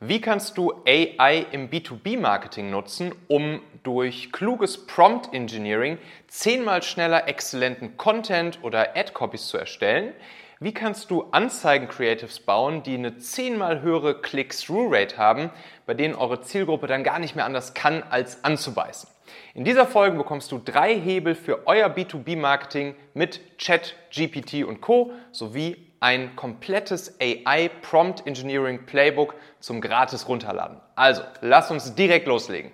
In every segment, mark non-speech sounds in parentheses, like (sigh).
Wie kannst du AI im B2B-Marketing nutzen, um durch kluges Prompt Engineering zehnmal schneller exzellenten Content oder Ad-Copies zu erstellen? Wie kannst du Anzeigen-Creatives bauen, die eine zehnmal höhere Click-Through-Rate haben, bei denen eure Zielgruppe dann gar nicht mehr anders kann, als anzubeißen? In dieser Folge bekommst du drei Hebel für euer B2B-Marketing mit Chat, GPT und Co. sowie ein komplettes AI Prompt Engineering Playbook zum gratis runterladen. Also, lass uns direkt loslegen.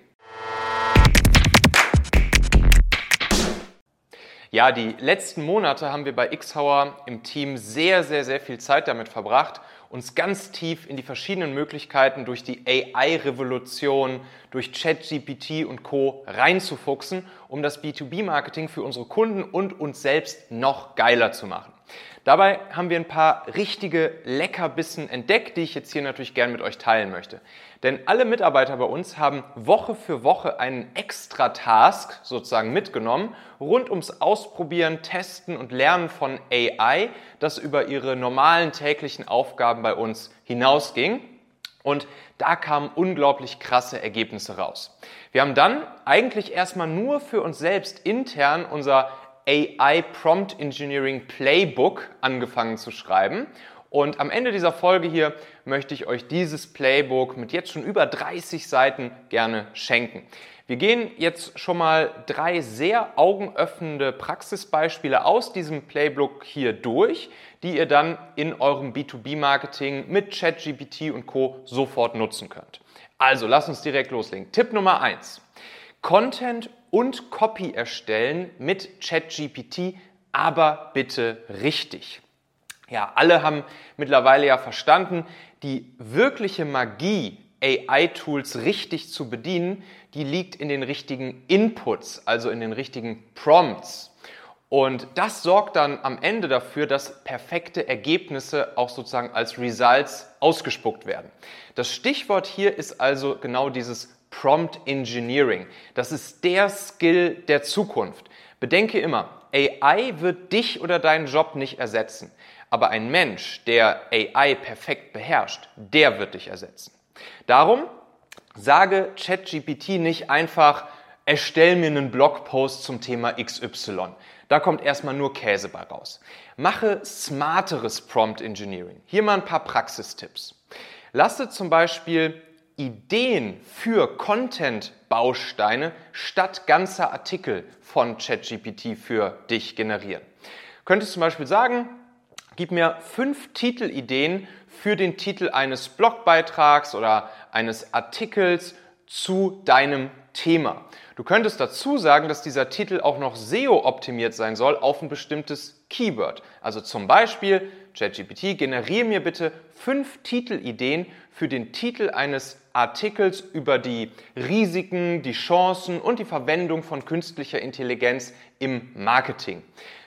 Ja, die letzten Monate haben wir bei Xhauer im Team sehr, sehr, sehr viel Zeit damit verbracht, uns ganz tief in die verschiedenen Möglichkeiten durch die AI-Revolution, durch ChatGPT und Co. reinzufuchsen, um das B2B-Marketing für unsere Kunden und uns selbst noch geiler zu machen. Dabei haben wir ein paar richtige Leckerbissen entdeckt, die ich jetzt hier natürlich gern mit euch teilen möchte. Denn alle Mitarbeiter bei uns haben Woche für Woche einen extra Task sozusagen mitgenommen, rund ums Ausprobieren, Testen und Lernen von AI, das über ihre normalen täglichen Aufgaben bei uns hinausging. Und da kamen unglaublich krasse Ergebnisse raus. Wir haben dann eigentlich erstmal nur für uns selbst intern unser AI Prompt Engineering Playbook angefangen zu schreiben. Und am Ende dieser Folge hier möchte ich euch dieses Playbook mit jetzt schon über 30 Seiten gerne schenken. Wir gehen jetzt schon mal drei sehr augenöffnende Praxisbeispiele aus diesem Playbook hier durch, die ihr dann in eurem B2B-Marketing mit ChatGPT und Co. sofort nutzen könnt. Also lasst uns direkt loslegen. Tipp Nummer eins: Content und Copy erstellen mit ChatGPT, aber bitte richtig. Ja, alle haben mittlerweile ja verstanden, die wirkliche Magie, AI-Tools richtig zu bedienen, die liegt in den richtigen Inputs, also in den richtigen Prompts. Und das sorgt dann am Ende dafür, dass perfekte Ergebnisse auch sozusagen als Results ausgespuckt werden. Das Stichwort hier ist also genau dieses Prompt Engineering. Das ist der Skill der Zukunft. Bedenke immer, AI wird dich oder deinen Job nicht ersetzen. Aber ein Mensch, der AI perfekt beherrscht, der wird dich ersetzen. Darum sage ChatGPT nicht einfach, erstell mir einen Blogpost zum Thema XY. Da kommt erstmal nur Käse bei raus. Mache smarteres Prompt Engineering. Hier mal ein paar Praxistipps. Lasse zum Beispiel Ideen für Content-Bausteine statt ganzer Artikel von ChatGPT für dich generieren. Könntest zum Beispiel sagen, gib mir fünf Titelideen für den Titel eines Blogbeitrags oder eines Artikels zu deinem Thema. Du könntest dazu sagen, dass dieser Titel auch noch SEO optimiert sein soll auf ein bestimmtes Keyword. Also zum Beispiel ChatGPT, generiere mir bitte fünf Titelideen für den Titel eines Artikels über die Risiken, die Chancen und die Verwendung von künstlicher Intelligenz im Marketing.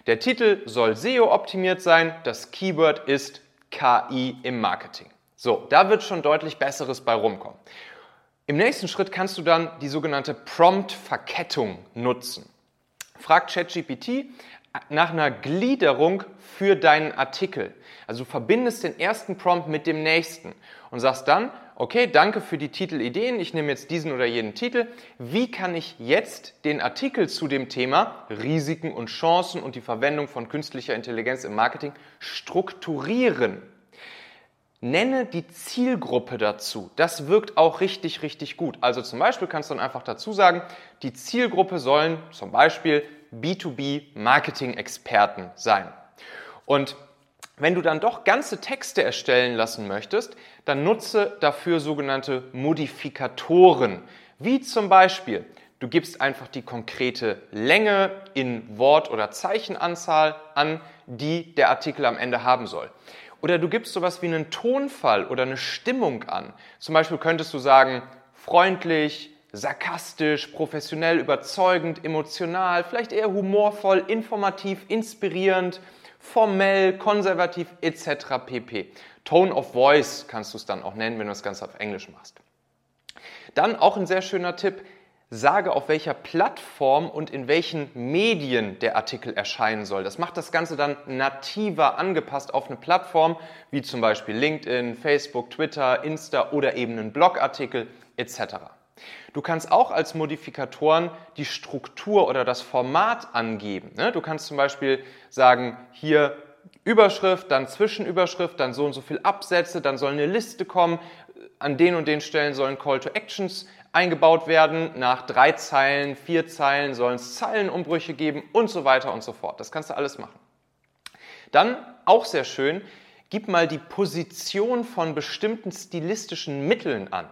Der Titel soll SEO optimiert sein, das Keyword ist KI im Marketing. So, da wird schon deutlich Besseres bei rumkommen. Im nächsten Schritt kannst du dann die sogenannte Prompt-Verkettung nutzen. Frag ChatGPT nach einer Gliederung für deinen Artikel. Also verbindest den ersten Prompt mit dem nächsten und sagst dann, okay, danke für die Titelideen, ich nehme jetzt diesen oder jenen Titel. Wie kann ich jetzt den Artikel zu dem Thema Risiken und Chancen und die Verwendung von künstlicher Intelligenz im Marketing strukturieren? Nenne die Zielgruppe dazu. Das wirkt auch richtig, richtig gut. Also zum Beispiel kannst du dann einfach dazu sagen, die Zielgruppe sollen zum Beispiel B2B-Marketing-Experten sein. Und wenn du dann doch ganze Texte erstellen lassen möchtest, dann nutze dafür sogenannte Modifikatoren, wie zum Beispiel du gibst einfach die konkrete Länge in Wort- oder Zeichenanzahl an, die der Artikel am Ende haben soll. Oder du gibst sowas wie einen Tonfall oder eine Stimmung an. Zum Beispiel könntest du sagen, freundlich, sarkastisch, professionell, überzeugend, emotional, vielleicht eher humorvoll, informativ, inspirierend, formell, konservativ etc. pp. Tone of Voice kannst du es dann auch nennen, wenn du das Ganze auf Englisch machst. Dann auch ein sehr schöner Tipp, sage, auf welcher Plattform und in welchen Medien der Artikel erscheinen soll. Das macht das Ganze dann nativer angepasst auf eine Plattform, wie zum Beispiel LinkedIn, Facebook, Twitter, Insta oder eben einen Blogartikel etc. Du kannst auch als Modifikatoren die Struktur oder das Format angeben. Ne? Du kannst zum Beispiel sagen, hier Überschrift, dann Zwischenüberschrift, dann so und so viel Absätze, dann soll eine Liste kommen, an den und den Stellen sollen Call to Actions eingebaut werden. Nach drei Zeilen, vier Zeilen sollen es Zeilenumbrüche geben und so weiter und so fort. Das kannst du alles machen. Dann, auch sehr schön, gib mal die Position von bestimmten stilistischen Mitteln an.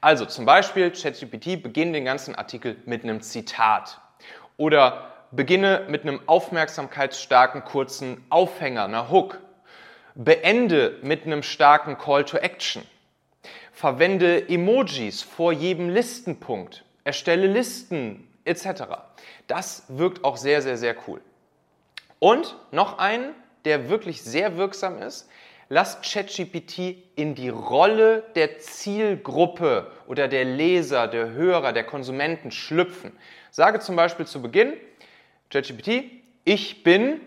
Also zum Beispiel ChatGPT beginnt den ganzen Artikel mit einem Zitat oder beginne mit einem aufmerksamkeitsstarken kurzen Aufhänger, einer Hook. Beende mit einem starken Call to Action. Verwende Emojis vor jedem Listenpunkt. Erstelle Listen etc. Das wirkt auch sehr, sehr, sehr cool. Und noch einen, der wirklich sehr wirksam ist. Lass ChatGPT in die Rolle der Zielgruppe oder der Leser, der Hörer, der Konsumenten schlüpfen. Sage zum Beispiel zu Beginn, ChatGPT, ich bin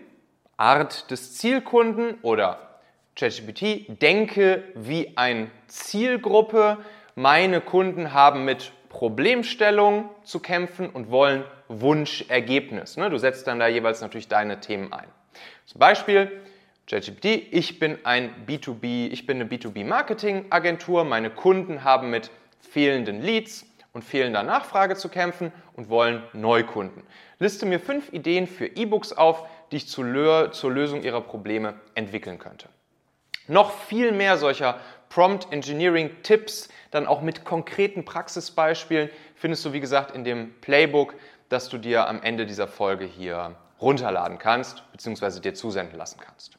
Art des Zielkunden oder ChatGPT, denke wie eine Zielgruppe. Meine Kunden haben mit Problemstellung zu kämpfen und wollen Wunschergebnis. Ne? Du setzt dann da jeweils natürlich deine Themen ein. Zum Beispiel ChatGPT, ich bin ein B2B, ich bin eine B2B-Marketing-Agentur. Meine Kunden haben mit fehlenden Leads und fehlender Nachfrage zu kämpfen und wollen Neukunden. Liste mir fünf Ideen für E-Books auf, die ich zur Lösung Ihrer Probleme entwickeln könnte. Noch viel mehr solcher Prompt Engineering Tipps, dann auch mit konkreten Praxisbeispielen, findest du wie gesagt in dem Playbook, das du dir am Ende dieser Folge hier runterladen kannst bzw. dir zusenden lassen kannst.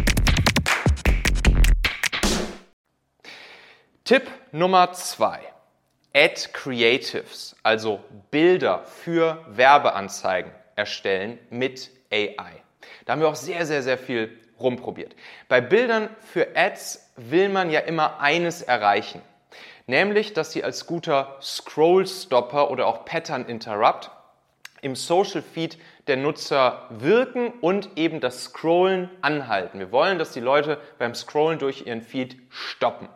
Tipp Nummer zwei. Add Creatives, also Bilder für Werbeanzeigen erstellen mit AI. Da haben wir auch sehr, sehr, sehr viel rumprobiert. Bei Bildern für Ads will man ja immer eines erreichen, nämlich, dass sie als guter Scroll-Stopper oder auch Pattern Interrupt im Social Feed der Nutzer wirken und eben das Scrollen anhalten. Wir wollen, dass die Leute beim Scrollen durch ihren Feed stoppen.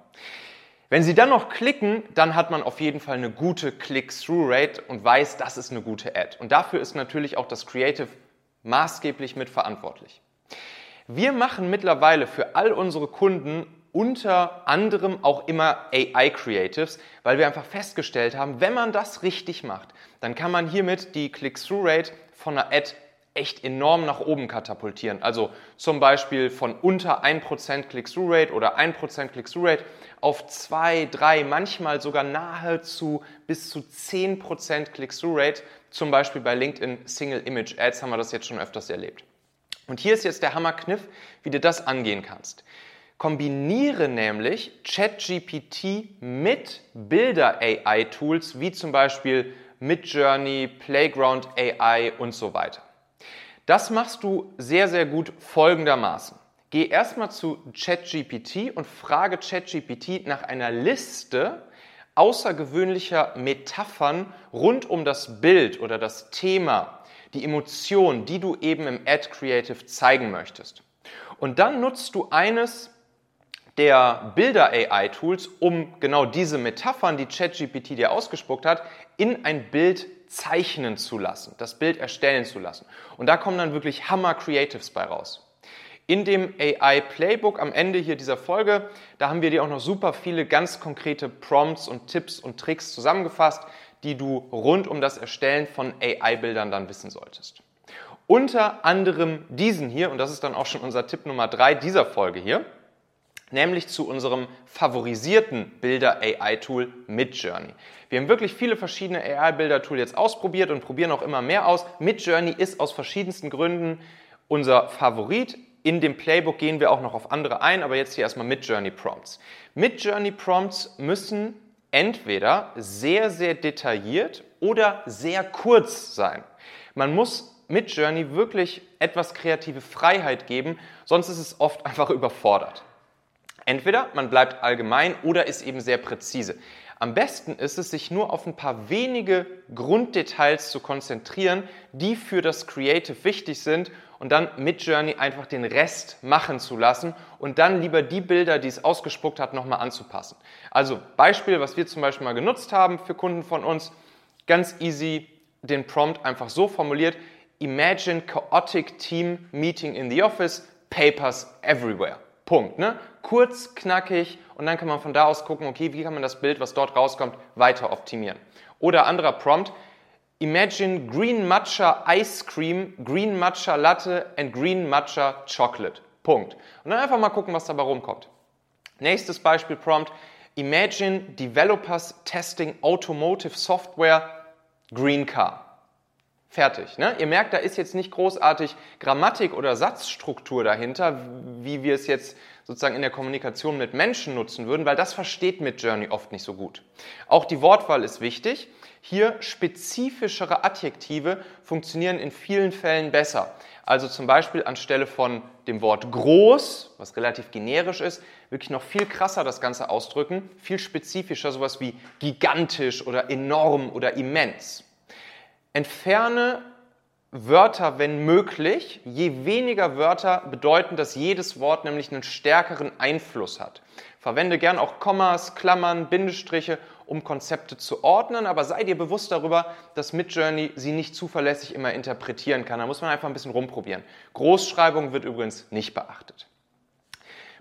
Wenn Sie dann noch klicken, dann hat man auf jeden Fall eine gute Click-Through-Rate und weiß, das ist eine gute Ad. Und dafür ist natürlich auch das Creative maßgeblich mitverantwortlich. Wir machen mittlerweile für all unsere Kunden unter anderem auch immer AI-Creatives, weil wir einfach festgestellt haben, wenn man das richtig macht, dann kann man hiermit die Click-Through-Rate von einer Ad echt enorm nach oben katapultieren. Also zum Beispiel von unter 1% Click-Through-Rate oder 1% Click-Through-Rate auf 2, 3, manchmal sogar nahezu bis zu 10% Click-Through-Rate. Zum Beispiel bei LinkedIn Single Image Ads haben wir das jetzt schon öfters erlebt. Und hier ist jetzt der Hammerkniff, wie du das angehen kannst. Kombiniere nämlich ChatGPT mit Bilder-AI-Tools wie zum Beispiel Midjourney, Playground AI und so weiter. Das machst du sehr, sehr gut folgendermaßen. Geh erstmal zu ChatGPT und frage ChatGPT nach einer Liste außergewöhnlicher Metaphern rund um das Bild oder das Thema, die Emotion, die du eben im Ad Creative zeigen möchtest. Und dann nutzt du eines der Bilder-AI-Tools, um genau diese Metaphern, die ChatGPT dir ausgespuckt hat, in ein Bild zeichnen zu lassen, das Bild erstellen zu lassen. Und da kommen dann wirklich Hammer-Creatives bei raus. In dem AI Playbook am Ende hier dieser Folge, da haben wir dir auch noch super viele ganz konkrete Prompts und Tipps und Tricks zusammengefasst, die du rund um das Erstellen von AI-Bildern dann wissen solltest. Unter anderem diesen hier, und das ist dann auch schon unser Tipp Nummer drei dieser Folge hier nämlich zu unserem favorisierten Bilder-AI-Tool Midjourney. Wir haben wirklich viele verschiedene AI-Bilder-Tool jetzt ausprobiert und probieren auch immer mehr aus. Midjourney ist aus verschiedensten Gründen unser Favorit. In dem Playbook gehen wir auch noch auf andere ein, aber jetzt hier erstmal Midjourney Prompts. Midjourney Prompts müssen entweder sehr, sehr detailliert oder sehr kurz sein. Man muss Midjourney wirklich etwas kreative Freiheit geben, sonst ist es oft (laughs) einfach überfordert. Entweder man bleibt allgemein oder ist eben sehr präzise. Am besten ist es, sich nur auf ein paar wenige Grunddetails zu konzentrieren, die für das Creative wichtig sind und dann mit Journey einfach den Rest machen zu lassen und dann lieber die Bilder, die es ausgespuckt hat, nochmal anzupassen. Also Beispiel, was wir zum Beispiel mal genutzt haben für Kunden von uns, ganz easy den Prompt einfach so formuliert, Imagine chaotic team meeting in the office, papers everywhere. Punkt. Ne? Kurz, knackig und dann kann man von da aus gucken, okay, wie kann man das Bild, was dort rauskommt, weiter optimieren. Oder anderer Prompt, Imagine Green Matcha Ice Cream, Green Matcha Latte and Green Matcha Chocolate. Punkt. Und dann einfach mal gucken, was dabei rumkommt. Nächstes Beispiel Prompt, Imagine Developers Testing Automotive Software Green Car. Fertig. Ne? Ihr merkt, da ist jetzt nicht großartig Grammatik oder Satzstruktur dahinter, wie wir es jetzt sozusagen in der Kommunikation mit Menschen nutzen würden, weil das versteht Midjourney oft nicht so gut. Auch die Wortwahl ist wichtig. Hier spezifischere Adjektive funktionieren in vielen Fällen besser. Also zum Beispiel anstelle von dem Wort groß, was relativ generisch ist, wirklich noch viel krasser das Ganze ausdrücken, viel spezifischer, sowas wie gigantisch oder enorm oder immens. Entferne Wörter, wenn möglich. Je weniger Wörter bedeuten, dass jedes Wort nämlich einen stärkeren Einfluss hat. Verwende gern auch Kommas, Klammern, Bindestriche, um Konzepte zu ordnen, aber sei dir bewusst darüber, dass Midjourney sie nicht zuverlässig immer interpretieren kann. Da muss man einfach ein bisschen rumprobieren. Großschreibung wird übrigens nicht beachtet.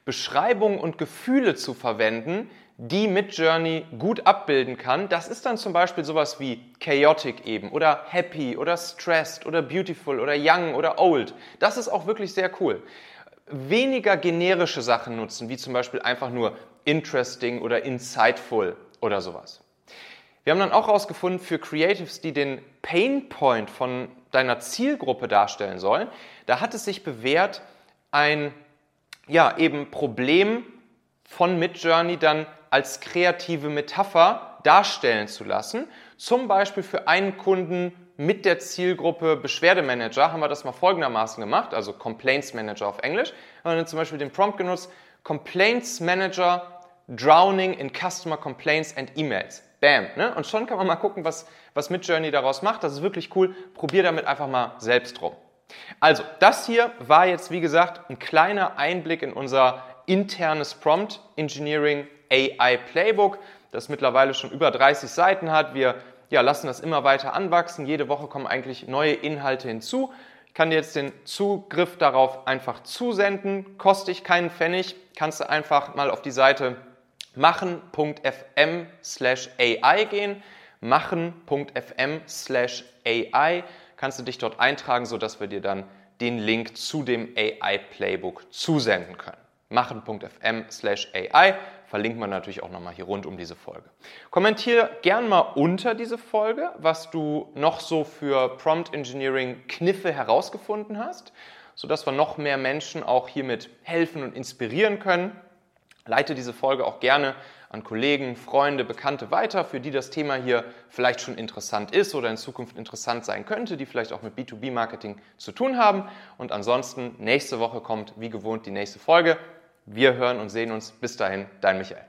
Beschreibungen und Gefühle zu verwenden, die Midjourney gut abbilden kann. Das ist dann zum Beispiel sowas wie chaotic eben oder happy oder stressed oder beautiful oder young oder old. Das ist auch wirklich sehr cool. Weniger generische Sachen nutzen, wie zum Beispiel einfach nur interesting oder insightful oder sowas. Wir haben dann auch herausgefunden, für Creatives, die den Pain Point von deiner Zielgruppe darstellen sollen, da hat es sich bewährt, ein ja, eben Problem von Midjourney dann als kreative Metapher darstellen zu lassen. Zum Beispiel für einen Kunden mit der Zielgruppe Beschwerdemanager haben wir das mal folgendermaßen gemacht, also Complaints Manager auf Englisch. Haben wir dann zum Beispiel den Prompt genutzt, Complaints Manager Drowning in Customer Complaints and Emails. Bam. Ne? Und schon kann man mal gucken, was, was Midjourney daraus macht. Das ist wirklich cool. Probier damit einfach mal selbst rum. Also, das hier war jetzt, wie gesagt, ein kleiner Einblick in unser internes Prompt Engineering AI Playbook, das mittlerweile schon über 30 Seiten hat. Wir ja, lassen das immer weiter anwachsen. Jede Woche kommen eigentlich neue Inhalte hinzu. Ich kann dir jetzt den Zugriff darauf einfach zusenden. Kostet dich keinen Pfennig. Kannst du einfach mal auf die Seite machen.fm slash AI gehen. machen.fm slash AI kannst du dich dort eintragen, sodass wir dir dann den Link zu dem AI Playbook zusenden können. machen.fm slash AI verlinkt man natürlich auch nochmal hier rund um diese Folge. Kommentiere gern mal unter diese Folge, was du noch so für Prompt Engineering Kniffe herausgefunden hast, sodass wir noch mehr Menschen auch hiermit helfen und inspirieren können. Leite diese Folge auch gerne an Kollegen, Freunde, Bekannte weiter, für die das Thema hier vielleicht schon interessant ist oder in Zukunft interessant sein könnte, die vielleicht auch mit B2B-Marketing zu tun haben. Und ansonsten, nächste Woche kommt wie gewohnt die nächste Folge. Wir hören und sehen uns. Bis dahin, dein Michael.